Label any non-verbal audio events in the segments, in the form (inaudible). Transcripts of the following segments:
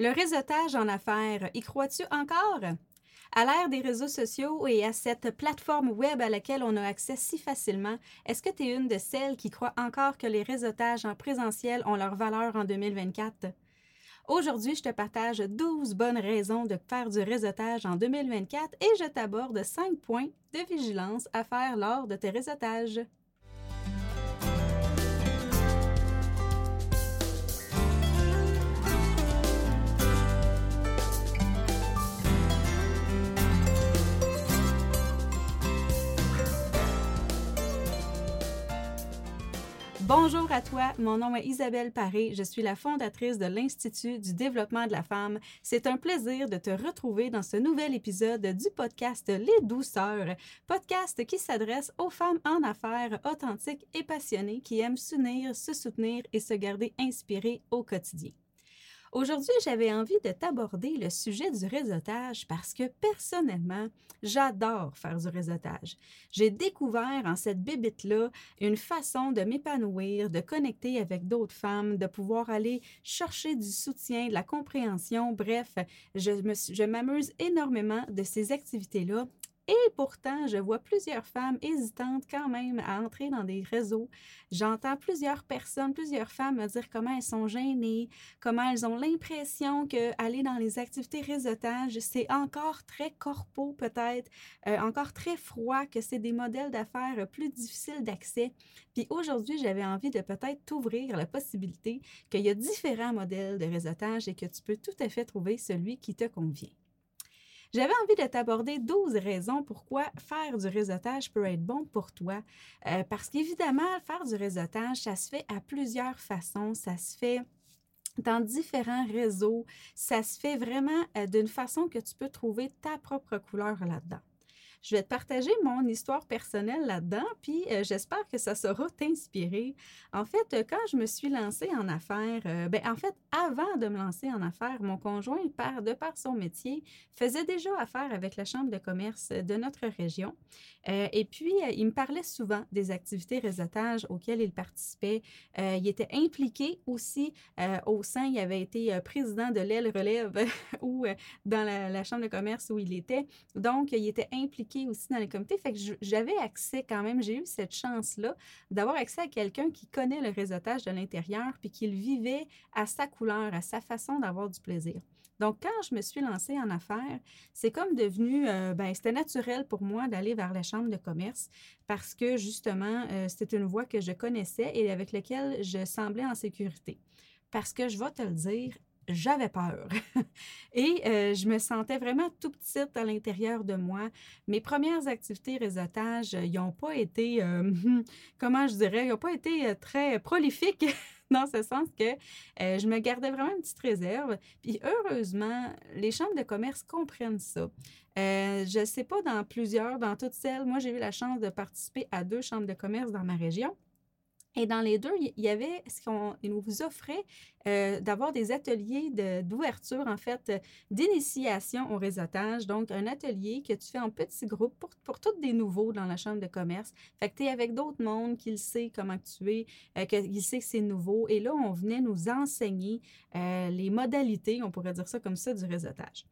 Le réseautage en affaires, y crois-tu encore? À l'ère des réseaux sociaux et à cette plateforme web à laquelle on a accès si facilement, est-ce que tu es une de celles qui croient encore que les réseautages en présentiel ont leur valeur en 2024? Aujourd'hui, je te partage 12 bonnes raisons de faire du réseautage en 2024 et je t'aborde 5 points de vigilance à faire lors de tes réseautages. Bonjour à toi, mon nom est Isabelle Paré, je suis la fondatrice de l'Institut du développement de la femme. C'est un plaisir de te retrouver dans ce nouvel épisode du podcast Les douceurs, podcast qui s'adresse aux femmes en affaires authentiques et passionnées qui aiment s'unir, se soutenir et se garder inspirées au quotidien. Aujourd'hui, j'avais envie de t'aborder le sujet du réseautage parce que personnellement, j'adore faire du réseautage. J'ai découvert en cette bébite-là une façon de m'épanouir, de connecter avec d'autres femmes, de pouvoir aller chercher du soutien, de la compréhension. Bref, je m'amuse énormément de ces activités-là et pourtant, je vois plusieurs femmes hésitantes quand même à entrer dans des réseaux. J'entends plusieurs personnes, plusieurs femmes me dire comment elles sont gênées, comment elles ont l'impression qu'aller dans les activités réseautage, c'est encore très corpo peut-être, euh, encore très froid, que c'est des modèles d'affaires plus difficiles d'accès. Puis aujourd'hui, j'avais envie de peut-être t'ouvrir la possibilité qu'il y a différents modèles de réseautage et que tu peux tout à fait trouver celui qui te convient. J'avais envie de t'aborder 12 raisons pourquoi faire du réseautage peut être bon pour toi. Euh, parce qu'évidemment, faire du réseautage, ça se fait à plusieurs façons. Ça se fait dans différents réseaux. Ça se fait vraiment euh, d'une façon que tu peux trouver ta propre couleur là-dedans. Je vais te partager mon histoire personnelle là-dedans, puis euh, j'espère que ça saura t'inspirer. En fait, euh, quand je me suis lancée en affaires, euh, ben, en fait, avant de me lancer en affaires, mon conjoint, par, de par son métier, faisait déjà affaire avec la Chambre de commerce de notre région. et puis, il me parlait souvent des activités réseautage auxquelles il participait. il était impliqué aussi au sein, il avait été président de l'aile relève (laughs) ou dans la Chambre de commerce où il était. Donc, il était impliqué aussi dans les comités. Fait que j'avais accès quand même, j'ai eu cette chance-là d'avoir accès à quelqu'un qui connaît le réseautage de l'intérieur puis qui le vivait à sa couleur, à sa façon d'avoir du plaisir. Donc, quand je me suis lancée en affaires, c'est comme devenu, euh, ben, c'était naturel pour moi d'aller vers la chambre de commerce parce que justement, euh, c'était une voie que je connaissais et avec laquelle je semblais en sécurité. Parce que je vais te le dire, j'avais peur. (laughs) Et euh, je me sentais vraiment tout petite à l'intérieur de moi. Mes premières activités réseautage, n'ont pas été, euh, (laughs) comment je dirais, n'ont pas été euh, très prolifiques. (laughs) dans ce sens que je me gardais vraiment une petite réserve. Puis heureusement, les chambres de commerce comprennent ça. je ne sais pas dans plusieurs, dans toutes celles, moi j'ai eu la chance de participer à deux chambres de commerce dans ma région. Et dans les deux, il y avait ce qu'on nous offrait euh, d'avoir des ateliers d'ouverture, en fait, d'initiation au réseautage. Donc, un atelier que tu fais en petits groupes pour, pour tous des nouveaux dans la chambre de commerce. Fait que tu es avec d'autres mondes qui le sait comment tu es, euh, qu'il sait que c'est nouveau. Et là, on venait nous enseigner euh, les modalités, on pourrait dire ça comme ça, du réseautage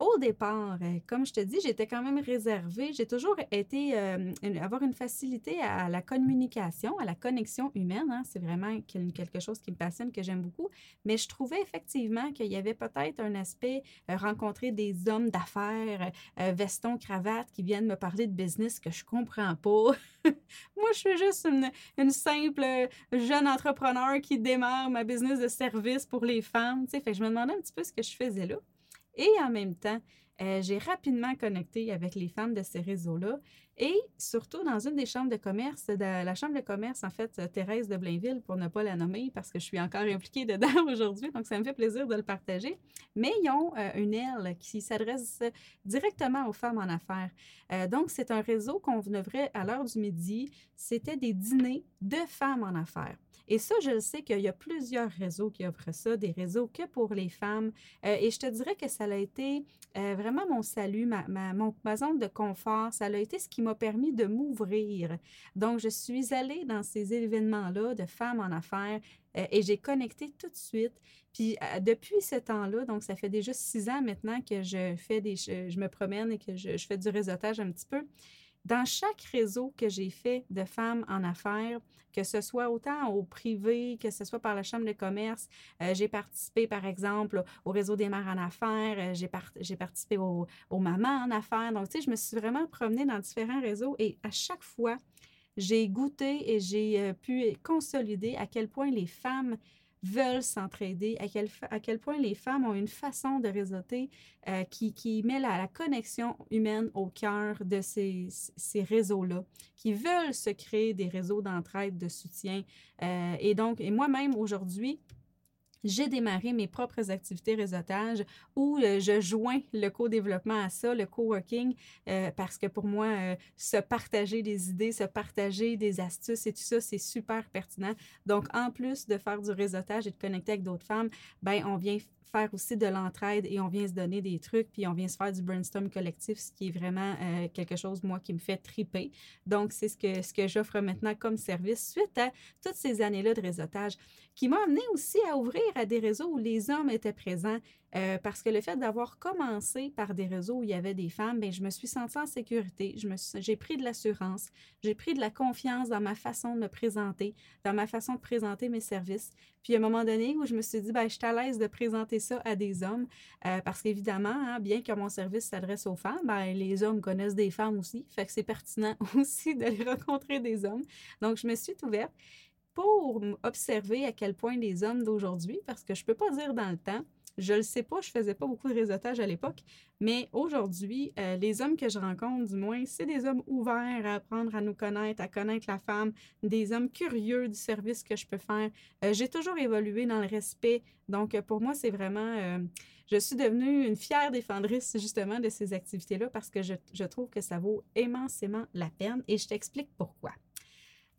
au départ, euh, comme je te dis, j'étais quand même réservée. J'ai toujours été, euh, avoir une facilité à la communication, à la connexion humaine. Hein. C'est vraiment quelque chose qui me passionne, que j'aime beaucoup. Mais je trouvais effectivement qu'il y avait peut-être un aspect euh, rencontrer des hommes d'affaires, veston, cravate, qui viennent me parler de business que je comprends pas. (laughs) Moi, je suis juste une, simple jeune entrepreneur qui démarre ma business de service pour les femmes. Fait que je me demandais un petit peu ce que je faisais là. Et en même temps, euh, j'ai rapidement connecté avec les femmes de ces réseaux-là et surtout dans une des chambres de commerce, de la chambre de commerce, en fait, Thérèse de Blainville, pour ne pas la nommer parce que je suis encore impliquée dedans (laughs) aujourd'hui, donc ça me fait plaisir de le partager. Mais ils ont euh, une aile qui s'adresse directement aux femmes en affaires. Euh, donc, c'est un réseau qu'on œuvrait à l'heure du midi. C'était des dîners de femmes en affaires. Et ça, je le sais qu'il y a plusieurs réseaux qui offrent ça, des réseaux que pour les femmes. et je te dirais que ça a été vraiment vraiment mon salut, ma, zone de confort. Ça a été ce qui m'a permis de m'ouvrir. Donc, je suis allée dans ces événements-là de femmes en affaires euh, et j'ai connecté tout de suite. Puis euh, depuis ce temps-là, donc ça fait déjà six ans maintenant que je fais des, je, me promène et que je, je, fais du réseautage un petit peu. Dans chaque réseau que j'ai fait de femmes en affaires, que ce soit autant au privé, que ce soit par la Chambre de commerce, euh, j'ai participé par exemple au réseau des mères en affaires, euh, j'ai, participé au, au mamans en affaires. Donc, tu sais, je me suis vraiment promenée dans différents réseaux et à chaque fois, j'ai goûté et j'ai euh, pu consolider à quel point les femmes veulent s'entraider, à quel, à quel point les femmes ont une façon de réseauter euh, qui, qui, met la, connexion humaine au cœur de ces, ces réseaux-là, qui veulent se créer des réseaux d'entraide, de soutien. Euh, et donc, et moi-même aujourd'hui, j'ai démarré mes propres activités réseautage où euh, je joins le co-développement à ça, le co-working, euh, parce que pour moi, euh, se partager des idées, se partager des astuces et tout ça, c'est super pertinent. Donc, en plus de faire du réseautage et de connecter avec d'autres femmes, ben on vient faire aussi de l'entraide et on vient se donner des trucs, puis on vient se faire du brainstorm collectif, ce qui est vraiment euh, quelque chose, moi, qui me fait triper. Donc, c'est ce que, ce que j'offre maintenant comme service suite à toutes ces années-là de réseautage, qui m'a amené aussi à ouvrir à des réseaux où les hommes étaient présents, euh, parce que le fait d'avoir commencé par des réseaux où il y avait des femmes, bien, je me suis sentie en sécurité, j'ai pris de l'assurance, j'ai pris de la confiance dans ma façon de me présenter, dans ma façon de présenter mes services. Puis, à un moment donné où je me suis dit, bien, je suis à l'aise de présenter ça à des hommes, euh, parce qu'évidemment, hein, bien que mon service s'adresse aux femmes, bien, les hommes connaissent des femmes aussi, fait que c'est pertinent (laughs) aussi d'aller rencontrer des hommes. Donc, je me suis ouverte pour observer à quel point les hommes d'aujourd'hui, parce que je ne peux pas dire dans le temps, je le sais pas, je faisais pas beaucoup de réseautage à l'époque, mais aujourd'hui, euh, les hommes que je rencontre, du moins, c'est des hommes ouverts à apprendre à nous connaître, à connaître la femme, des hommes curieux du service que je peux faire. Euh, j'ai toujours évolué dans le respect, donc euh, pour moi, c'est vraiment, je suis devenue une fière défendrice justement de ces activités-là parce que je, je trouve que ça vaut immensément la peine et je t'explique pourquoi.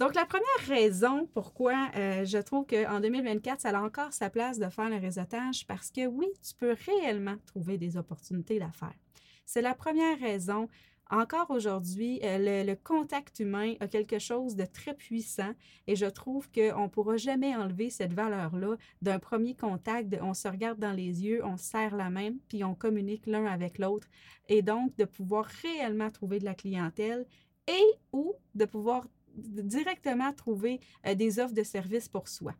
Donc, la première raison pourquoi euh, je trouve qu'en 2024, ça a encore sa place de faire le réseautage, parce que oui, tu peux réellement trouver des opportunités d'affaires. C'est la première raison. Encore aujourd'hui, euh, le, contact humain a quelque chose de très puissant et je trouve qu'on ne pourra jamais enlever cette valeur-là d'un premier contact. on se regarde dans les yeux, on serre la main, puis on communique l'un avec l'autre. Et donc, de pouvoir réellement trouver de la clientèle et ou de pouvoir directement trouver euh, des offres de services pour soi.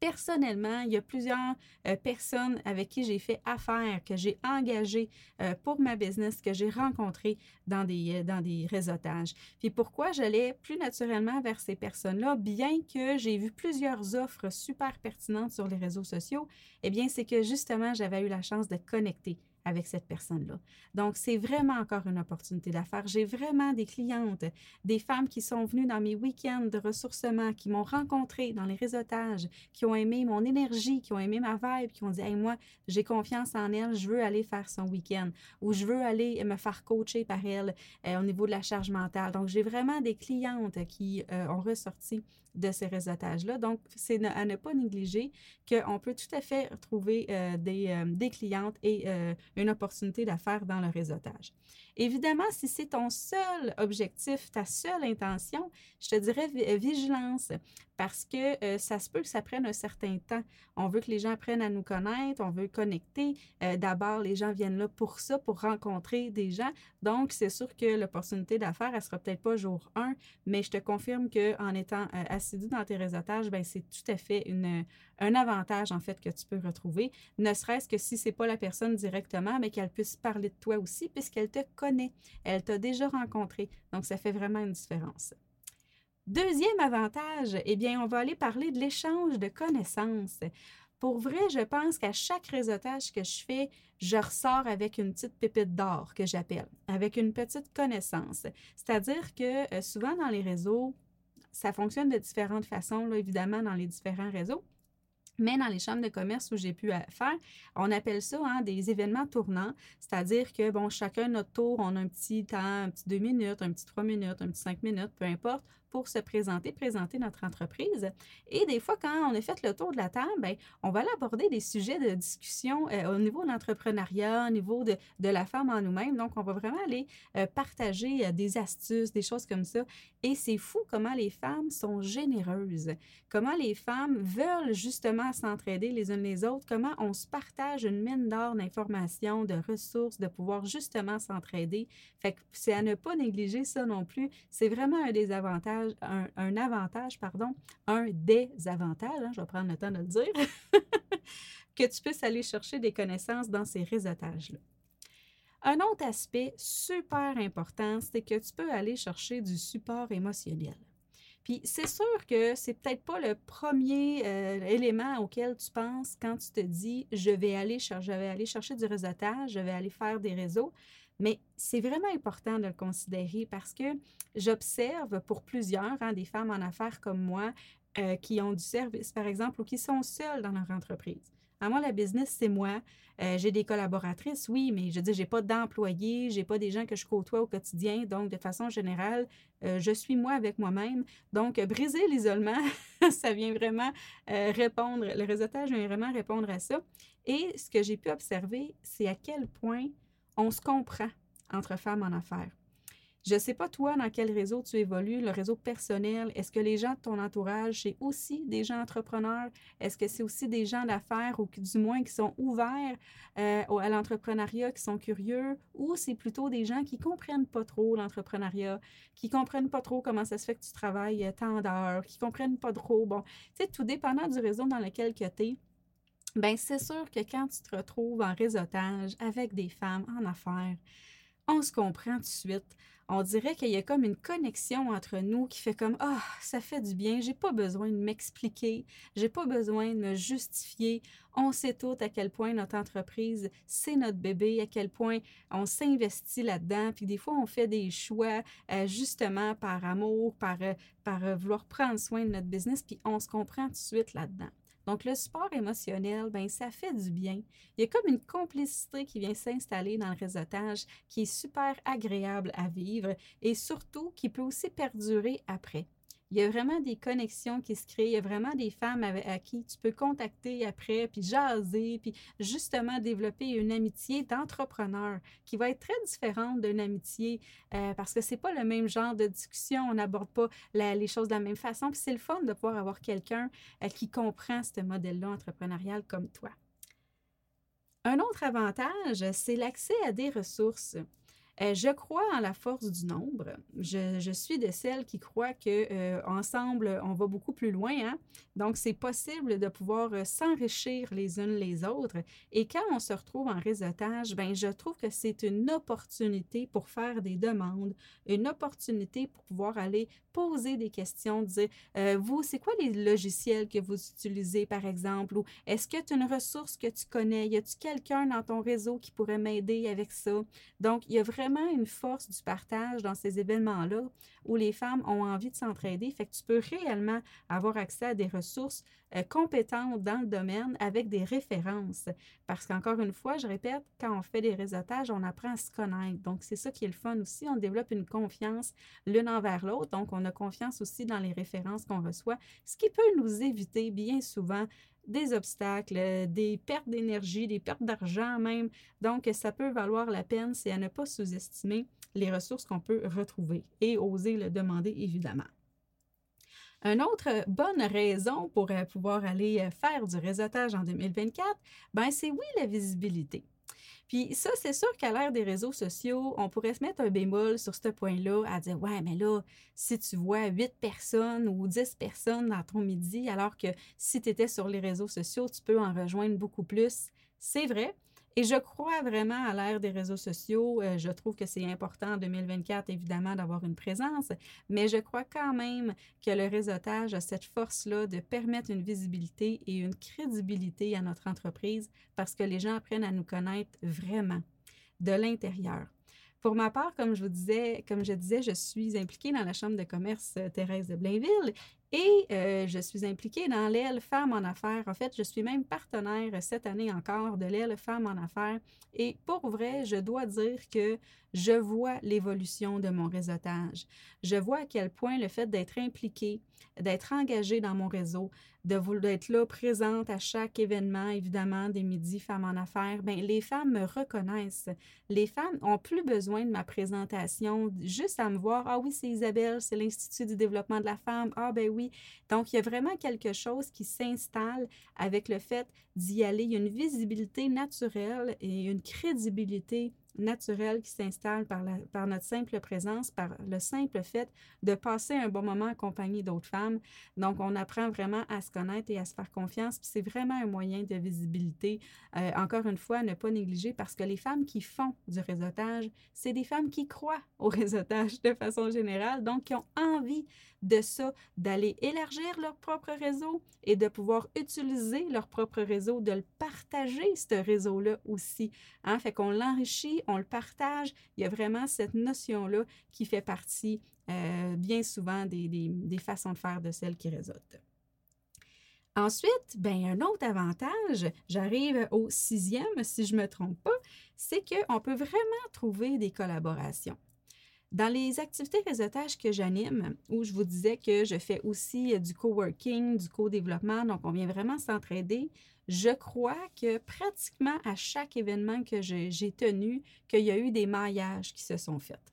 Personnellement, il y a plusieurs euh, personnes avec qui j'ai fait affaire, que j'ai engagées euh, pour ma business, que j'ai rencontrées dans des, dans des réseautages. Puis pourquoi j'allais plus naturellement vers ces personnes-là, bien que j'ai vu plusieurs offres super pertinentes sur les réseaux sociaux, eh bien, c'est que justement, j'avais eu la chance de connecter avec cette personne-là. Donc, c'est vraiment encore une opportunité d'affaires. J'ai vraiment des clientes, des femmes qui sont venues dans mes week-ends de ressourcement, qui m'ont rencontré dans les réseautages, qui ont aimé mon énergie, qui ont aimé ma vibe, qui ont dit hey, moi, j'ai confiance en elle, je veux aller faire son week-end ou je veux aller me faire coacher par elle euh, au niveau de la charge mentale. Donc, j'ai vraiment des clientes qui euh, ont ressorti de ces réseautages-là. Donc, c'est à ne pas négliger qu'on peut tout à fait trouver euh, des, euh, des, clientes et euh, une opportunité d'affaires dans le réseautage. Évidemment, si c'est ton seul objectif, ta seule intention, je te dirais vigilance parce que euh, ça se peut que ça prenne un certain temps. On veut que les gens apprennent à nous connaître, on veut connecter. Euh, d'abord, les gens viennent là pour ça, pour rencontrer des gens. Donc, c'est sûr que l'opportunité d'affaires, elle sera peut-être pas jour 1, mais je te confirme qu'en étant euh, assidu dans tes réseautages, ben, c'est tout à fait une, un avantage, en fait, que tu peux retrouver, ne serait-ce que si c'est pas la personne directement, mais qu'elle puisse parler de toi aussi, puisqu'elle te Elle t'a déjà rencontré. Donc, ça fait vraiment une différence. Deuxième avantage, eh bien, on va aller parler de l'échange de connaissances. Pour vrai, je pense qu'à chaque réseautage que je fais, je ressors avec une petite pépite d'or que j'appelle, avec une petite connaissance. C'est-à-dire que euh, souvent dans les réseaux, ça fonctionne de différentes façons, là, évidemment, dans les différents réseaux. Mais dans les chambres de commerce où j'ai pu faire, on appelle ça hein, des événements tournants, c'est-à-dire que, bon, chacun notre tour, on a un petit temps, un petit deux minutes, un petit trois minutes, un petit cinq minutes, peu importe, pour se présenter, présenter notre entreprise. Et des fois, quand on a fait le tour de la table, bien, on va aller aborder des sujets de discussion euh, au niveau de l'entrepreneuriat, au niveau de, de, la femme en nous-mêmes. Donc, on va vraiment aller euh, partager euh, des astuces, des choses comme ça. Et c'est fou comment les femmes sont généreuses, comment les femmes veulent justement s'entraider les unes les autres, comment on se partage une mine d'or d'informations, de ressources, de pouvoir justement s'entraider. Fait que c'est à ne pas négliger ça non plus. C'est vraiment un des avantages un, avantage, pardon, un désavantage, hein, je vais prendre le temps de le dire, (laughs) que tu puisses aller chercher des connaissances dans ces réseautages-là. Un autre aspect super important, c'est que tu peux aller chercher du support émotionnel. Puis c'est sûr que c'est peut-être pas le premier euh, élément auquel tu penses quand tu te dis je vais aller, je vais aller chercher du réseautage, je vais aller faire des réseaux. Mais c'est vraiment important de le considérer parce que j'observe pour plusieurs, hein, des femmes en affaires comme moi, euh, qui ont du service, par exemple, ou qui sont seules dans leur entreprise. À moi, la business, c'est moi. Euh, j'ai des collaboratrices, oui, mais je dis, j'ai pas d'employés, j'ai pas des gens que je côtoie au quotidien. Donc, de façon générale, euh, je suis moi avec moi-même. Donc, briser l'isolement, (laughs) ça vient vraiment répondre, le réseautage vient vraiment répondre à ça. Et ce que j'ai pu observer, c'est à quel point on se comprend entre femmes en affaires. Je ne sais pas, toi, dans quel réseau tu évolues, le réseau personnel. Est-ce que les gens de ton entourage, c'est aussi des gens entrepreneurs? Est-ce que c'est aussi des gens d'affaires ou du moins qui sont ouverts euh, à l'entrepreneuriat, qui sont curieux? Ou c'est plutôt des gens qui ne comprennent pas trop l'entrepreneuriat, qui ne comprennent pas trop comment ça se fait que tu travailles tant d'heures, qui ne comprennent pas trop? Bon, tu sais, tout dépendant du réseau dans lequel tu es ben c'est sûr que quand tu te retrouves en réseautage avec des femmes en affaires, on se comprend tout de suite. On dirait qu'il y a comme une connexion entre nous qui fait comme ah, ça fait du bien, j'ai pas besoin de m'expliquer, j'ai pas besoin de me justifier. On sait tout à quel point notre entreprise, c'est notre bébé, à quel point on s'investit là-dedans, puis des fois on fait des choix euh, justement par amour, par, euh, par euh, vouloir prendre soin de notre business, puis on se comprend tout de suite là-dedans. Donc, le support émotionnel, ben, ça fait du bien. Il y a comme une complicité qui vient s'installer dans le réseautage qui est super agréable à vivre et surtout qui peut aussi perdurer après. Il y a vraiment des connexions qui se créent. Il y a vraiment des femmes à, qui tu peux contacter après, puis jaser, puis justement développer une amitié d'entrepreneur qui va être très différente d'une amitié euh, parce que c'est pas le même genre de discussion. On n'aborde pas les choses de la même façon. Puis c'est le fun de pouvoir avoir quelqu'un euh, qui comprend ce modèle-là entrepreneurial comme toi. Un autre avantage, c'est l'accès à des ressources. Euh, je crois en la force du nombre. Je, suis de celles qui croient que euh, ensemble, on va beaucoup plus loin. Hein. Donc, c'est possible de pouvoir euh, s'enrichir les unes les autres. Et quand on se retrouve en réseautage, ben, je trouve que c'est une opportunité pour faire des demandes, une opportunité pour pouvoir aller poser des questions, dire, vous, c'est quoi les logiciels que vous utilisez, par exemple, ou est-ce que tu as une ressource que tu connais? Y a-tu quelqu'un dans ton réseau qui pourrait m'aider avec ça? Donc, il y a vraiment vraiment une force du partage dans ces événements-là où les femmes ont envie de s'entraider. Fait que tu peux réellement avoir accès à des ressources euh, compétentes dans le domaine avec des références. Parce qu'encore une fois, je répète, quand on fait des réseautages, on apprend à se connaître. Donc, c'est ça qui est le fun aussi. On développe une confiance l'une envers l'autre. Donc, on a confiance aussi dans les références qu'on reçoit, ce qui peut nous éviter bien souvent des obstacles, euh, des pertes d'énergie, des pertes d'argent même. Donc, ça peut valoir la peine, c'est à ne pas sous-estimer les ressources qu'on peut retrouver et oser le demander, évidemment. Une autre bonne raison pour euh, pouvoir aller euh, faire du réseautage en 2024, ben c'est oui la visibilité. Puis ça, c'est sûr qu'à l'ère des réseaux sociaux, on pourrait se mettre un bémol sur ce point-là, à dire Ouais, mais là, si tu vois 8 personnes ou 10 personnes dans ton midi, alors que si tu étais sur les réseaux sociaux, tu peux en rejoindre beaucoup plus. C'est vrai, et je crois vraiment à l'ère des réseaux sociaux. Euh, je trouve que c'est important en 2024, évidemment, d'avoir une présence, mais je crois quand même que le réseautage a cette force-là de permettre une visibilité et une crédibilité à notre entreprise parce que les gens apprennent à nous connaître vraiment de l'intérieur. Pour ma part, comme je vous disais, comme je disais, je suis impliquée dans la Chambre de commerce euh, Thérèse de Blainville Et euh, je suis impliquée dans l'aile Femmes en affaires. En fait, je suis même partenaire cette année encore de l'aile Femmes en affaires. Et pour vrai, je dois dire que je vois l'évolution de mon réseautage. Je vois à quel point le fait d'être impliqué, d'être engagé dans mon réseau, d'être là présente à chaque événement, évidemment, des midis Femmes en affaires, bien, les femmes me reconnaissent. Les femmes ont plus besoin de ma présentation, juste à me voir. Ah oui, c'est Isabelle, c'est l'Institut du développement de la femme. Ah ben oui. Donc, il y a vraiment quelque chose qui s'installe avec le fait d'y aller. Il y a une visibilité naturelle et une crédibilité naturelle qui s'installe par, par notre simple présence, par le simple fait de passer un bon moment accompagné d'autres femmes. Donc, on apprend vraiment à se connaître et à se faire confiance. C'est vraiment un moyen de visibilité. Euh, encore une fois, ne pas négliger parce que les femmes qui font du réseautage, c'est des femmes qui croient au réseautage de façon générale, donc qui ont envie de ça, d'aller élargir leur propre réseau et de pouvoir utiliser leur propre réseau, de le partager, ce réseau-là aussi. Hein? Fait qu'on l'enrichit, on le partage. Il y a vraiment cette notion-là qui fait partie euh, bien souvent des, façons de faire de celles qui réseautent. Ensuite, ben, un autre avantage, j'arrive au sixième, si je ne me trompe pas, c'est qu'on peut vraiment trouver des collaborations. Dans les activités réseautage que j'anime, où je vous disais que je fais aussi euh, du coworking, du co-développement, donc on vient vraiment s'entraider, je crois que pratiquement à chaque événement que j'ai tenu, qu'il y a eu des maillages qui se sont faits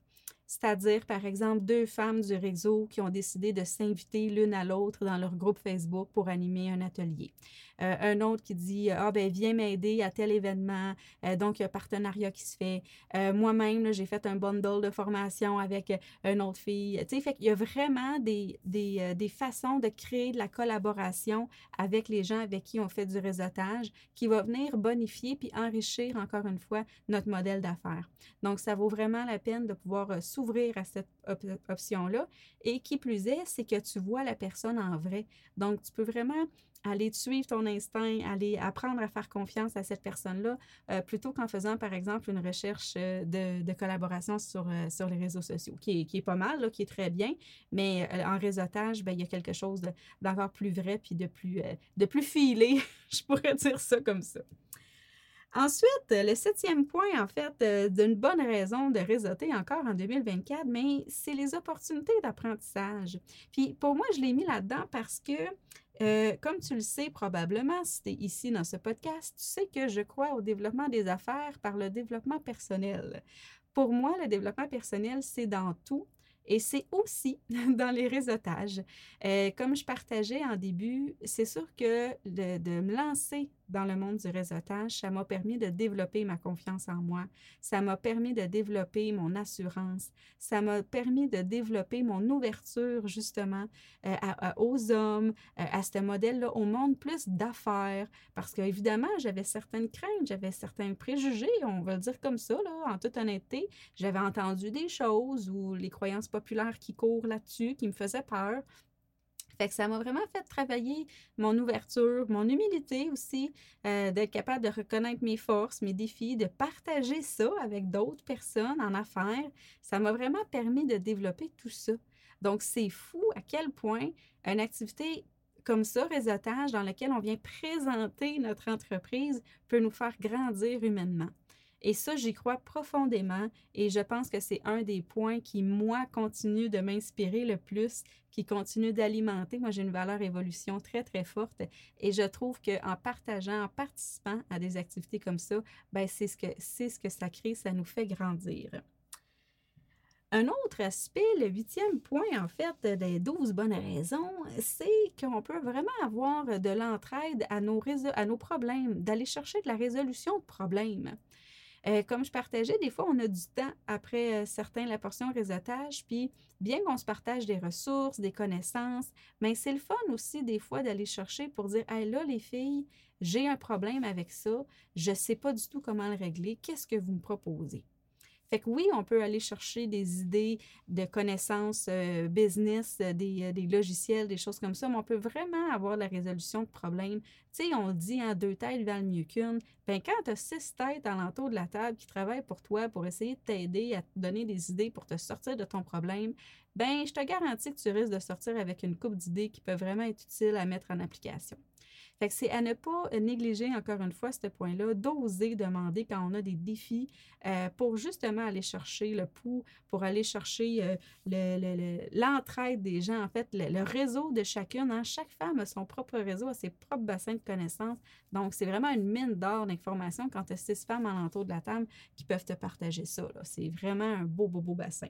c'est-à-dire par exemple deux femmes du réseau qui ont décidé de s'inviter l'une à l'autre dans leur groupe Facebook pour animer un atelier. Euh, un autre qui dit Ah, ben, viens m'aider à tel événement. Euh, donc, il y a un partenariat qui se fait. Euh, moi-même, j'ai fait un bundle de formation avec une autre fille. Tu sais, fait y a vraiment des, des, des, façons de créer de la collaboration avec les gens avec qui on fait du réseautage qui va venir bonifier puis enrichir encore une fois notre modèle d'affaires. Donc, ça vaut vraiment la peine de pouvoir s'ouvrir à cette option-là. Et qui plus est, c'est que tu vois la personne en vrai. Donc, tu peux vraiment aller suivre ton instinct, aller apprendre à faire confiance à cette personne-là, euh, plutôt qu'en faisant, par exemple, une recherche euh, de, collaboration sur, euh, sur les réseaux sociaux, qui est, qui est pas mal, qui est très bien, mais en réseautage, ben, il y a quelque chose d'encore plus vrai puis de plus, de plus filé, (laughs) je pourrais dire ça comme ça. Ensuite, le septième point, en fait, d'une bonne raison de réseauter encore en 2024, mais c'est les opportunités d'apprentissage. Puis pour moi, je l'ai mis là-dedans parce que euh, comme tu le sais probablement, si tu es ici dans ce podcast, tu sais que je crois au développement des affaires par le développement personnel. Pour moi, le développement personnel, c'est dans tout. Et c'est aussi (laughs) dans les réseautages. Euh, comme je partageais en début, c'est sûr que de, me lancer dans le monde du réseautage, ça m'a permis de développer ma confiance en moi. Ça m'a permis de développer mon assurance. Ça m'a permis de développer mon ouverture justement euh, aux hommes, euh, à ce modèle-là, au monde plus d'affaires. Parce qu'évidemment, j'avais certaines craintes, j'avais certains préjugés, on va le dire comme ça, là, en toute honnêteté. J'avais entendu des choses ou les croyances populaires qui courent là-dessus, qui me faisaient peur. Fait que ça m'a vraiment fait travailler mon ouverture, mon humilité aussi, euh, d'être capable de reconnaître mes forces, mes défis, de partager ça avec d'autres personnes en affaires. Ça m'a vraiment permis de développer tout ça. Donc, c'est fou à quel point une activité comme ça, réseautage, dans laquelle on vient présenter notre entreprise, peut nous faire grandir humainement. Et ça, j'y crois profondément et je pense que c'est un des points qui, moi, continue de m'inspirer le plus, qui continue d'alimenter. Moi, j'ai une valeur évolution très, très forte et je trouve qu'en partageant, en participant à des activités comme ça, ben, c'est ce, que, ce que ça crée, ça nous fait grandir. Un autre aspect, le huitième point, en fait, des douze bonnes raisons, c'est qu'on peut vraiment avoir de l'entraide à à nos problèmes, d'aller chercher de la résolution de problèmes. Euh, comme je partageais, des fois, on a du temps après euh, certains, la portion réseautage, puis bien qu'on se partage des ressources, des connaissances, mais c'est le fun aussi des fois d'aller chercher pour dire, hey, là, les filles, j'ai un problème avec ça, je ne sais pas du tout comment le régler, qu'est-ce que vous me proposez? Fait que oui, on peut aller chercher des idées de connaissances euh, business, euh, des, euh, des, logiciels, des choses comme ça, mais on peut vraiment avoir la résolution de problèmes. Tu sais, on dit en hein, deux têtes valent mieux qu'une. Bien, quand tu as six têtes alentour de la table qui travaillent pour toi pour essayer de t'aider à te donner des idées pour te sortir de ton problème, ben je te garantis que tu risques de sortir avec une coupe d'idées qui peuvent vraiment être utiles à mettre en application. Fait que c'est à ne pas négliger, encore une fois, ce point-là, d'oser demander quand on a des défis euh, pour justement aller chercher le pouls, pour aller chercher euh, l'entraide des gens, en fait, le, réseau de chacune. Hein. Chaque femme a son propre réseau, a ses propres bassins de connaissances. Donc, c'est vraiment une mine d'or d'informations quand tu as six femmes alentour de la table qui peuvent te partager ça. C'est vraiment un beau, beau, beau bassin.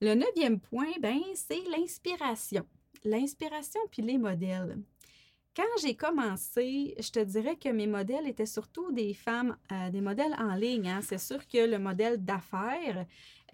Le neuvième point, ben, c'est l'inspiration. L'inspiration puis les modèles. Quand j'ai commencé, je te dirais que mes modèles étaient surtout des femmes, euh, des modèles en ligne. Hein. C'est sûr que le modèle d'affaires,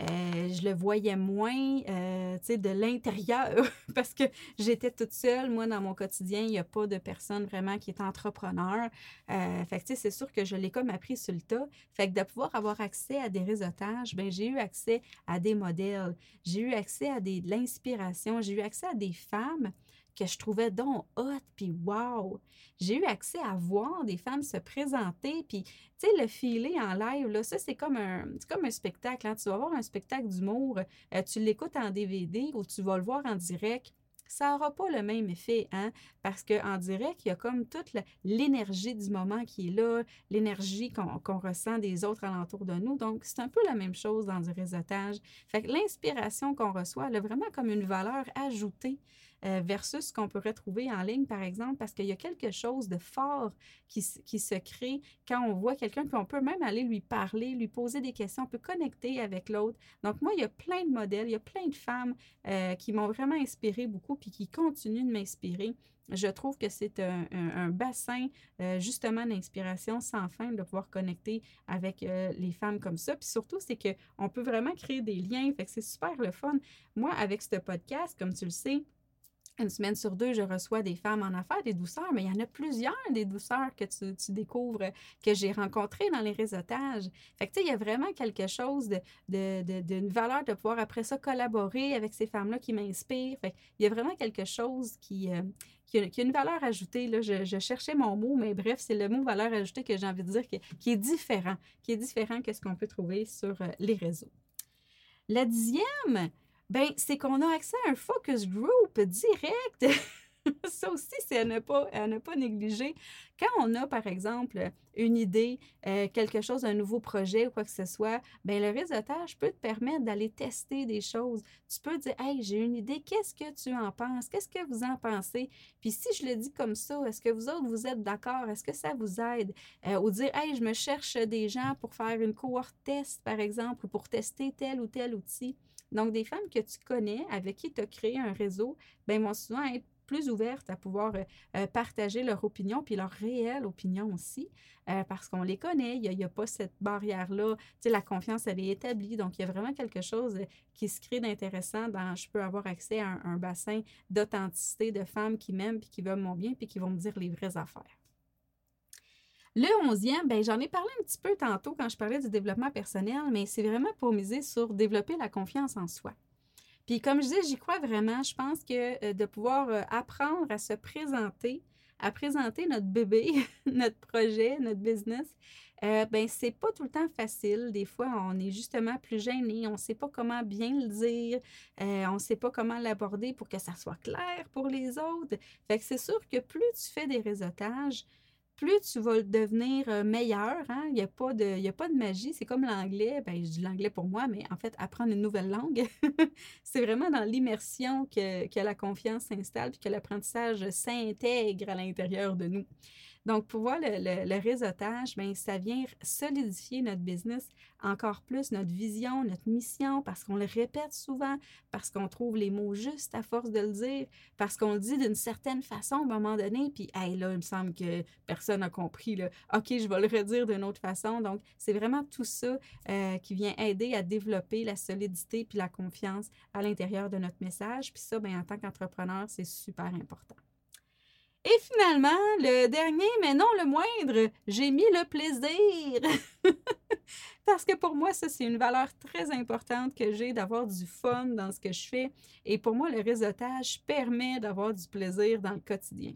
euh, je le voyais moins euh, de l'intérieur (laughs) parce que j'étais toute seule. Moi, dans mon quotidien, il n'y a pas de personne vraiment qui est entrepreneur. fait que c'est sûr que je l'ai comme appris sur le tas. Fait que de pouvoir avoir accès à des réseautages, ben, j'ai eu accès à des modèles. J'ai eu accès à de l'inspiration. J'ai eu accès à des femmes que je trouvais donc hot, puis wow! J'ai eu accès à voir des femmes se présenter, puis, tu sais, le filer en live, là, ça, c'est comme un, comme un spectacle. Hein. Tu vas voir un spectacle d'humour, euh, tu l'écoutes en DVD ou tu vas le voir en direct ça n'aura pas le même effet, hein? Parce qu'en direct, il y a comme toute l'énergie du moment qui est là, l'énergie qu'on ressent des autres alentours de nous. Donc, c'est un peu la même chose dans du réseautage. Fait que l'inspiration qu'on reçoit, elle a vraiment comme une valeur ajoutée euh, versus ce qu'on pourrait trouver en ligne, par exemple, parce qu'il y a quelque chose de fort qui, qui se crée quand on voit quelqu'un, puis on peut même aller lui parler, lui poser des questions, on peut connecter avec l'autre. Donc, moi, il y a plein de modèles, il y a plein de femmes euh, qui m'ont vraiment inspiré beaucoup, puis qui continuent de m'inspirer. Je trouve que c'est un, bassin euh, justement d'inspiration sans fin de pouvoir connecter avec les femmes comme ça. Puis surtout, c'est qu'on peut vraiment créer des liens. Fait que c'est super le fun. Moi, avec ce podcast, comme tu le sais, une semaine sur deux, je reçois des femmes en affaires, des douceurs, mais il y en a plusieurs des douceurs que tu, découvres, que j'ai rencontrées dans les réseautages. Fait tu sais, il y a vraiment quelque chose d'une de, de, valeur de pouvoir, après ça, collaborer avec ces femmes-là qui m'inspirent. Fait il y a vraiment quelque chose qui, euh, qui, a, une valeur ajoutée. Là. Je, cherchais mon mot, mais bref, c'est le mot valeur ajoutée que j'ai envie de dire qui, qui, est différent, qui est différent que ce qu'on peut trouver sur euh, les réseaux. La dixième, ben c'est qu'on a accès à un focus group direct. (laughs) ça aussi, c'est à ne pas, à ne pas négliger. Quand on a, par exemple, une idée, euh, quelque chose, un nouveau projet ou quoi que ce soit, bien, le réseautage peut te permettre d'aller tester des choses. Tu peux dire, hey, j'ai une idée, qu'est-ce que tu en penses? Qu'est-ce que vous en pensez? Puis si je le dis comme ça, est-ce que vous autres, vous êtes d'accord? Est-ce que ça vous aide? Euh, ou dire, hey, je me cherche des gens pour faire une cohorte test, par exemple, ou pour tester tel ou tel outil. Donc, des femmes que tu connais, avec qui tu as créé un réseau, bien, vont souvent être plus ouvertes à pouvoir euh, euh, partager leur opinion, puis leur réelle opinion aussi, euh, parce qu'on les connaît, il n'y a, pas cette barrière-là. Tu sais, la confiance, elle est établie, donc il y a vraiment quelque chose qui se crée d'intéressant dans je peux avoir accès à un bassin d'authenticité de femmes qui m'aiment, puis qui veulent mon bien, puis qui vont me dire les vraies affaires. Le onzième, ben, j'en ai parlé un petit peu tantôt quand je parlais du développement personnel, mais c'est vraiment pour miser sur développer la confiance en soi. Puis comme je disais, j'y crois vraiment. Je pense que euh, de pouvoir euh, apprendre à se présenter, à présenter notre bébé, (laughs) notre projet, notre business, euh, ben c'est pas tout le temps facile. Des fois, on est justement plus gêné, on ne sait pas comment bien le dire, euh, on ne sait pas comment l'aborder pour que ça soit clair pour les autres. Fait que c'est sûr que plus tu fais des réseautages, plus tu vas devenir euh, meilleur. Hein? Il n'y a, pas de, a pas de magie. C'est comme l'anglais. Ben, je dis l'anglais pour moi, mais en fait, apprendre une nouvelle langue, (laughs) c'est vraiment dans l'immersion que, que la confiance s'installe et que l'apprentissage s'intègre à l'intérieur de nous. Donc, pour voir le, réseautage, bien, ça vient solidifier notre business encore plus, notre vision, notre mission, parce qu'on le répète souvent, parce qu'on trouve les mots justes à force de le dire, parce qu'on le dit d'une certaine façon à un moment donné, puis hey, là, il me semble que personne n'a compris. Là. OK, je vais le redire d'une autre façon. Donc, c'est vraiment tout ça euh, qui vient aider à développer la solidité puis la confiance à l'intérieur de notre message. Puis ça, bien, en tant qu'entrepreneur, c'est super important. Et finalement, le dernier, mais non le moindre, j'ai mis le plaisir. (laughs) Parce que pour moi, ça, c'est une valeur très importante que j'ai d'avoir du fun dans ce que je fais. Et pour moi, le réseautage permet d'avoir du plaisir dans le quotidien.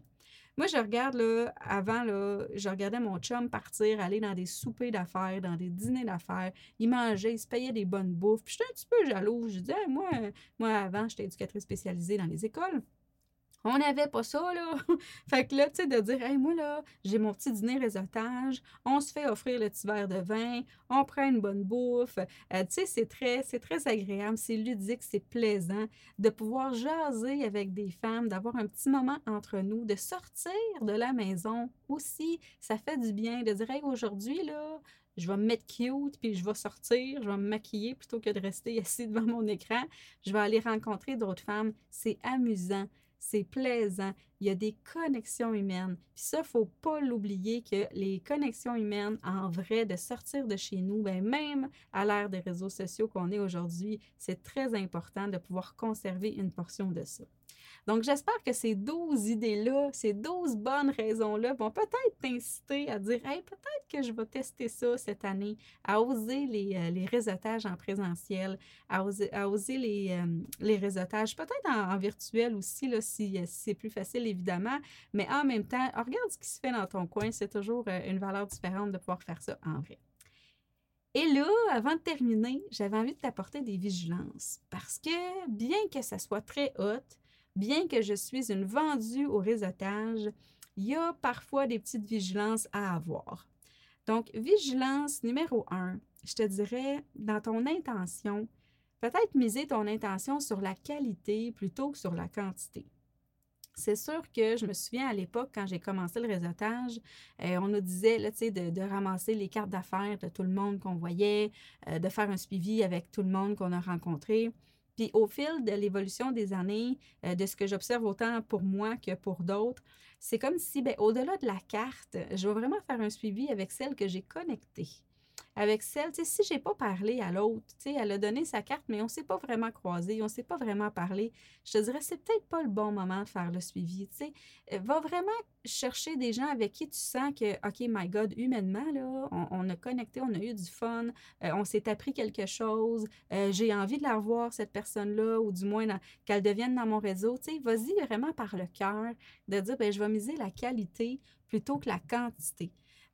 Moi, je regarde, là, avant, là, je regardais mon chum partir, aller dans des soupers d'affaires, dans des dîners d'affaires. Il mangeait, il se payait des bonnes bouffes. Puis j'étais un petit peu jaloux. Je disais, moi, moi, avant, j'étais éducatrice spécialisée dans les écoles. On n'avait pas ça, là. (laughs) fait que là, tu sais, de dire, hey, moi, là, j'ai mon petit dîner réseautage, on se fait offrir le petit verre de vin, on prend une bonne bouffe. Euh, tu sais, c'est très, c'est très agréable, c'est ludique, c'est plaisant de pouvoir jaser avec des femmes, d'avoir un petit moment entre nous, de sortir de la maison aussi. Ça fait du bien de dire, hey, aujourd'hui, là, je vais me mettre cute, puis je vais sortir, je vais me maquiller plutôt que de rester (laughs) assis devant mon écran. Je vais aller rencontrer d'autres femmes. C'est amusant c'est plaisant, il y a des connexions humaines. Puis ça, faut pas l'oublier que les connexions humaines, en vrai, de sortir de chez nous, ben même à l'ère des réseaux sociaux qu'on est aujourd'hui, c'est très important de pouvoir conserver une portion de ça. Donc, j'espère que ces 12 idées-là, ces 12 bonnes raisons-là vont peut-être t'inciter à dire Hey, peut-être que je vais tester ça cette année, à oser les, euh, les réseautages en présentiel, à oser, à oser les, euh, les réseautages, peut-être en, virtuel aussi, là, si, euh, si c'est plus facile, évidemment. Mais en même temps, regarde ce qui se fait dans ton coin. C'est toujours une valeur différente de pouvoir faire ça en vrai. Et là, avant de terminer, j'avais envie de t'apporter des vigilances parce que bien que ça soit très hot, bien que je suis une vendue au réseautage, il y a parfois des petites vigilances à avoir. Donc, vigilance numéro un, je te dirais, dans ton intention, peut-être miser ton intention sur la qualité plutôt que sur la quantité. C'est sûr que je me souviens à l'époque, quand j'ai commencé le réseautage, euh, on nous disait de, de ramasser les cartes d'affaires de tout le monde qu'on voyait, euh, de faire un suivi avec tout le monde qu'on a rencontré. Puis au fil de l'évolution des années, euh, de ce que j'observe autant pour moi que pour d'autres, c'est comme si, ben, au-delà de la carte, je vais vraiment faire un suivi avec celle que j'ai connectée avec celle, tu sais, si j'ai pas parlé à l'autre, elle a donné sa carte, mais on s'est pas vraiment croisé, on s'est pas vraiment parlé, je te dirais, c'est peut-être pas le bon moment de faire le suivi, tu. Euh, va vraiment chercher des gens avec qui tu sens que, OK, my God, humainement, là, on, a connecté, on a eu du fun, euh, on s'est appris quelque chose, euh, j'ai envie de la revoir, cette personne-là, ou du moins qu'elle devienne dans mon réseau, vas-y vraiment par le cœur, de dire, ben je vais miser la qualité plutôt que la quantité.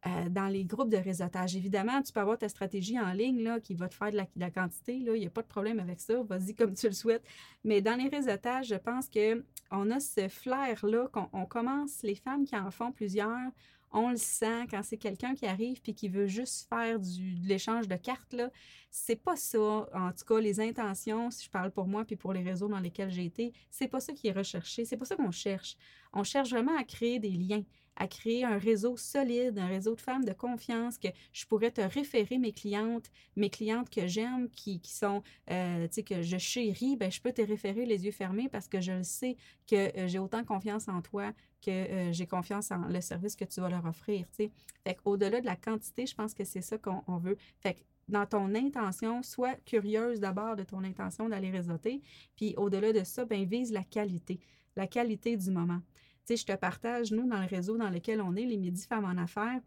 Euh, dans les groupes de réseautage. Évidemment, tu peux avoir ta stratégie en ligne là, qui va te faire de la, quantité. Il n'y a pas de problème avec ça. Vas-y comme tu le souhaites. Mais dans les réseautages, je pense qu'on a ce flair-là, qu'on commence, les femmes qui en font plusieurs, on le sent quand c'est quelqu'un qui arrive puis qui veut juste faire du, de l'échange de cartes. Là. C'est pas ça, en tout cas, les intentions, si je parle pour moi puis pour les réseaux dans lesquels j'ai été, c'est pas ça qui est recherché. C'est pas ça qu'on cherche. On cherche vraiment à créer des liens à créer un réseau solide, un réseau de femmes de confiance que je pourrais te référer mes clientes, mes clientes que j'aime, qui, qui sont, euh, tu sais, que je chéris, ben, je peux te référer les yeux fermés parce que je le sais que euh, j'ai autant confiance en toi que euh, j'ai confiance en le service que tu vas leur offrir, tu sais. Fait qu'au-delà de la quantité, je pense que c'est ça qu'on veut. Fait que dans ton intention, sois curieuse d'abord de ton intention d'aller réseauter, puis au-delà de ça, ben vise la qualité, la qualité du moment sais, je te partage, nous, dans le réseau dans lequel on est, les Midi Femmes en Affaires,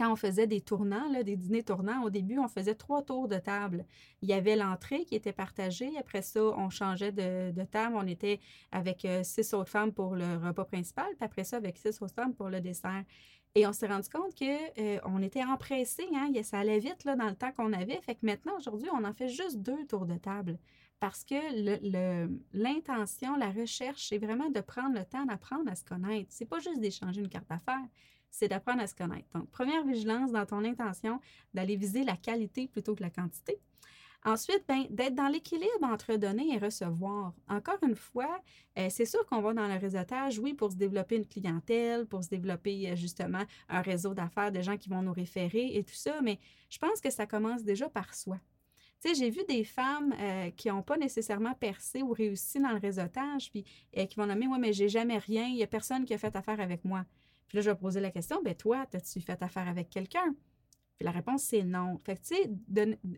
quand on faisait des tournants, des dîners tournants, au début, on faisait trois tours de table. Il y avait l'entrée qui était partagée. Après ça, on changeait de, table. On était avec euh, six autres femmes pour le repas principal, puis après ça, avec six autres femmes pour le dessert. Et on s'est rendu compte qu'on euh, était empressés, hein? ça allait vite là, dans le temps qu'on avait. Fait que maintenant, aujourd'hui, on en fait juste deux tours de table parce que l'intention, la recherche, c'est vraiment de prendre le temps d'apprendre à se connaître. C'est pas juste d'échanger une carte d'affaires, c'est d'apprendre à se connaître. Donc, première vigilance dans ton intention, d'aller viser la qualité plutôt que la quantité. Ensuite, ben, d'être dans l'équilibre entre donner et recevoir. Encore une fois, euh, c'est sûr qu'on va dans le réseautage, oui, pour se développer une clientèle, pour se développer euh, justement un réseau d'affaires de gens qui vont nous référer et tout ça, mais je pense que ça commence déjà par soi. Tu sais, j'ai vu des femmes euh, qui n'ont pas nécessairement percé ou réussi dans le réseautage, puis euh, qui vont nommer, moi, mais j'ai jamais rien, il n'y a personne qui a fait affaire avec moi. Puis là, je vais poser la question, ben toi, as-tu fait affaire avec quelqu'un? La réponse, c'est non. Fait que, tu sais,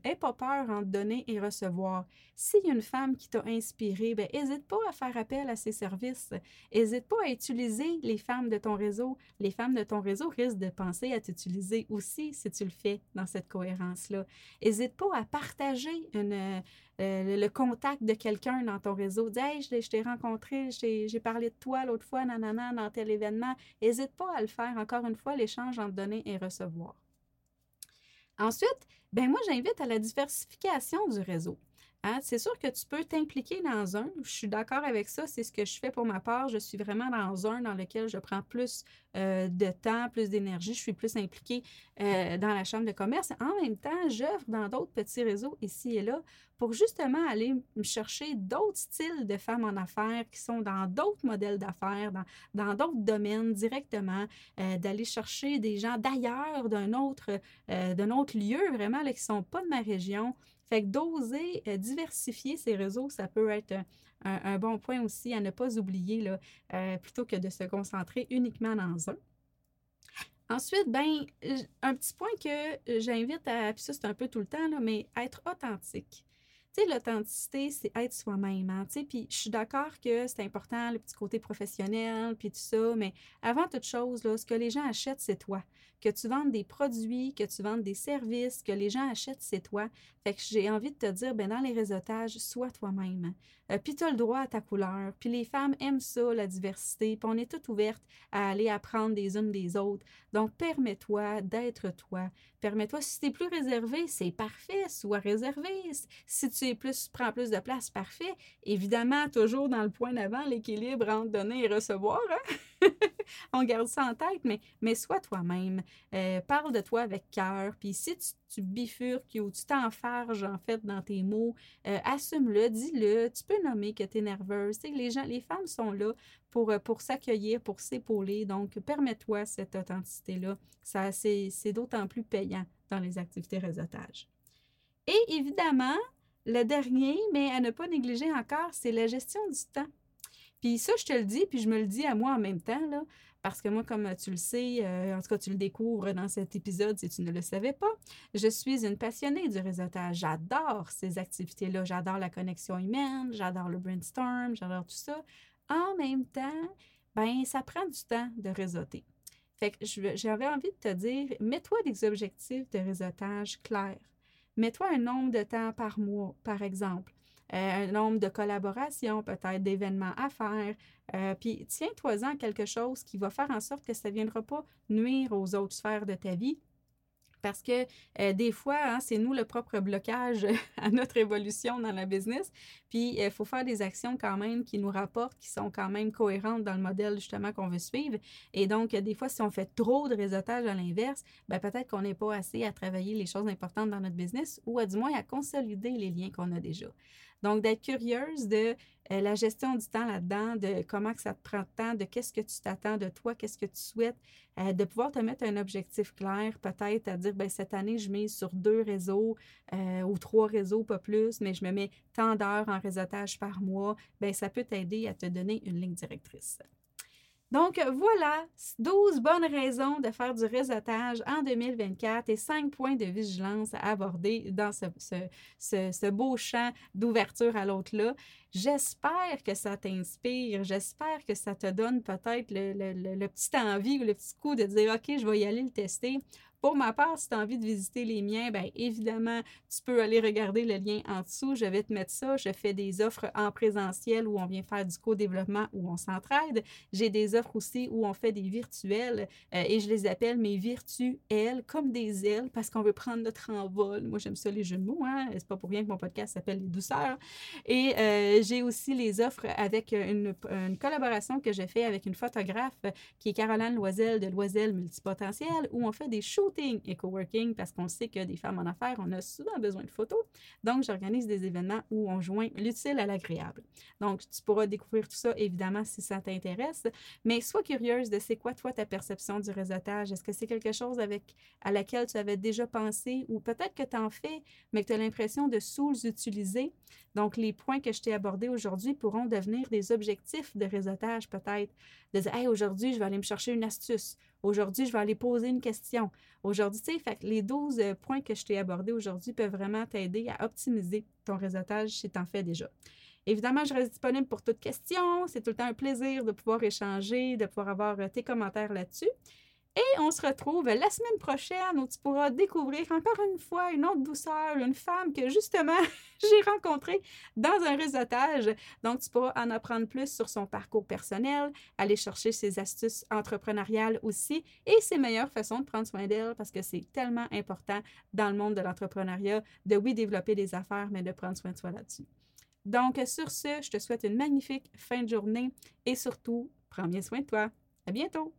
n'aie pas peur en donner et recevoir. S'il y a une femme qui t'a inspiré, ben n'hésite pas à faire appel à ses services. N'hésite pas à utiliser les femmes de ton réseau. Les femmes de ton réseau risquent de penser à t'utiliser aussi si tu le fais dans cette cohérence-là. N'hésite pas à partager euh, le contact de quelqu'un dans ton réseau. Dis, hey, je t'ai rencontré, j'ai parlé de toi l'autre fois, nanana, dans tel événement. N'hésite pas à le faire. Encore une fois, l'échange entre donner et recevoir. Ensuite, ben moi, j'invite à la diversification du réseau. Hein, c'est sûr que tu peux t'impliquer dans un. Je suis d'accord avec ça. C'est ce que je fais pour ma part. Je suis vraiment dans un dans lequel je prends plus euh, de temps, plus d'énergie. Je suis plus impliquée euh, dans la chambre de commerce. En même temps, j'œuvre dans d'autres petits réseaux ici et là pour justement aller me chercher d'autres styles de femmes en affaires qui sont dans d'autres modèles d'affaires, dans d'autres domaines directement, euh, d'aller chercher des gens d'ailleurs, d'un autre, lieu vraiment là, qui ne sont pas de ma région fait d'oser euh, diversifier ses réseaux, ça peut être un, bon point aussi à ne pas oublier, euh, plutôt que de se concentrer uniquement dans un. Ensuite, ben, un petit point que j'invite à, puis ça c'est un peu tout le temps, là, mais être authentique. Tu l'authenticité, c'est être soi-même. Hein, tu sais, puis je suis d'accord que c'est important, le petit côté professionnel, puis tout ça, mais avant toute chose, là, ce que les gens achètent, c'est toi que tu vendes des produits, que tu vendes des services, que les gens achètent, c'est toi. Fait que j'ai envie de te dire, ben dans les réseautages, sois toi-même. Euh, puis tu as le droit à ta couleur. Puis les femmes aiment ça, la diversité. Puis on est toutes ouvertes à aller apprendre des unes des autres. Donc, permets-toi d'être toi. Permets-toi, si tu es plus réservé, c'est parfait, sois réservé. Si tu es plus, prends plus de place, parfait. Évidemment, toujours dans le point d'avant, l'équilibre entre donner et recevoir. Hein? (laughs) on garde ça en tête, mais, sois toi-même. Euh, parle de toi avec cœur. Puis si tu, bifurques ou tu t'enfarges, en fait, dans tes mots, euh, assume-le, dis-le. Tu peux nommer que tu es nerveuse. les, gens, les femmes sont là pour, euh, pour s'accueillir, pour s'épauler. Donc, permets-toi cette authenticité-là. Ça, c'est, c'est d'autant plus payant dans les activités réseautage. Et évidemment, le dernier, mais à ne pas négliger encore, c'est la gestion du temps. Puis ça, je te le dis, puis je me le dis à moi en même temps, parce que moi, comme tu le sais, euh, en tout cas, tu le découvres dans cet épisode si tu ne le savais pas, je suis une passionnée du réseautage. J'adore ces activités-là. J'adore la connexion humaine, j'adore le brainstorm, j'adore tout ça. En même temps, ben ça prend du temps de réseauter. Fait que j'avais envie de te dire, mets-toi des objectifs de réseautage clairs. Mets-toi un nombre de temps par mois, par exemple. Euh, un nombre de collaborations, peut-être d'événements à faire. Euh, puis tiens-toi-en quelque chose qui va faire en sorte que ça ne viendra pas nuire aux autres sphères de ta vie parce que euh, des fois, hein, c'est nous le propre blocage (laughs) à notre évolution dans la business. Puis, il faut faire des actions quand même qui nous rapportent, qui sont quand même cohérentes dans le modèle justement qu'on veut suivre. Et donc, des fois, si on fait trop de réseautage à l'inverse, ben, peut-être qu'on n'est pas assez à travailler les choses importantes dans notre business ou à du moins à consolider les liens qu'on a déjà. Donc, d'être curieuse de euh, la gestion du temps là-dedans, de comment ça te prend de temps, de qu'est-ce que tu t'attends de toi, qu'est-ce que tu souhaites, euh, de pouvoir te mettre un objectif clair, peut-être à dire, ben cette année, je mise sur deux réseaux euh, ou trois réseaux, pas plus, mais je me mets tant d'heures en réseautage par mois, ben ça peut t'aider à te donner une ligne directrice. Donc voilà, 12 bonnes raisons de faire du réseautage en 2024 et 5 points de vigilance à aborder dans ce, ce, beau champ d'ouverture à l'autre-là. J'espère que ça t'inspire, j'espère que ça te donne peut-être le, le, le, petit envie ou le petit coup de dire, OK, je vais y aller le tester. Pour ma part, si tu as envie de visiter les miens, bien évidemment, tu peux aller regarder le lien en dessous. Je vais te mettre ça. Je fais des offres en présentiel où on vient faire du co-développement, où on s'entraide. J'ai des offres aussi où on fait des virtuels euh, et je les appelle mes virtuels comme des ailes parce qu'on veut prendre notre envol. Moi, j'aime ça les jeux de mots. Hein? C'est pas pour rien que mon podcast s'appelle Les douceurs. Et euh, j'ai aussi les offres avec une, une collaboration que j'ai fait avec une photographe qui est Caroline Loisel de Loisel Multipotentiel où on fait des shoots et coworking parce qu'on sait que des femmes en affaires, on a souvent besoin de photos. Donc, j'organise des événements où on joint l'utile à l'agréable. Donc, tu pourras découvrir tout ça, évidemment, si ça t'intéresse. Mais sois curieuse de c'est quoi, toi, ta perception du réseautage? Est-ce que c'est quelque chose avec, à laquelle tu avais déjà pensé ou peut-être que tu en fais, mais que tu as l'impression de sous-utiliser? Donc, les points que je t'ai abordés aujourd'hui pourront devenir des objectifs de réseautage, peut-être. de dire, hey, aujourd'hui, je vais aller me chercher une astuce. Aujourd'hui, je vais aller poser une question. Aujourd'hui, tu sais, les 12 euh, points que je t'ai abordés aujourd'hui peuvent vraiment t'aider à optimiser ton réseautage si tu en fais déjà. Évidemment, je reste disponible pour toute question. C'est tout le temps un plaisir de pouvoir échanger, de pouvoir avoir euh, tes commentaires là-dessus. Et on se retrouve la semaine prochaine où tu pourras découvrir encore une fois une autre douceur, une femme que justement (laughs) j'ai rencontrée dans un réseautage. Donc, tu pourras en apprendre plus sur son parcours personnel, aller chercher ses astuces entrepreneuriales aussi et ses meilleures façons de prendre soin d'elle parce que c'est tellement important dans le monde de l'entrepreneuriat de, oui, développer des affaires, mais de prendre soin de soi là-dessus. Donc, sur ce, je te souhaite une magnifique fin de journée et surtout, prends bien soin de toi. À bientôt!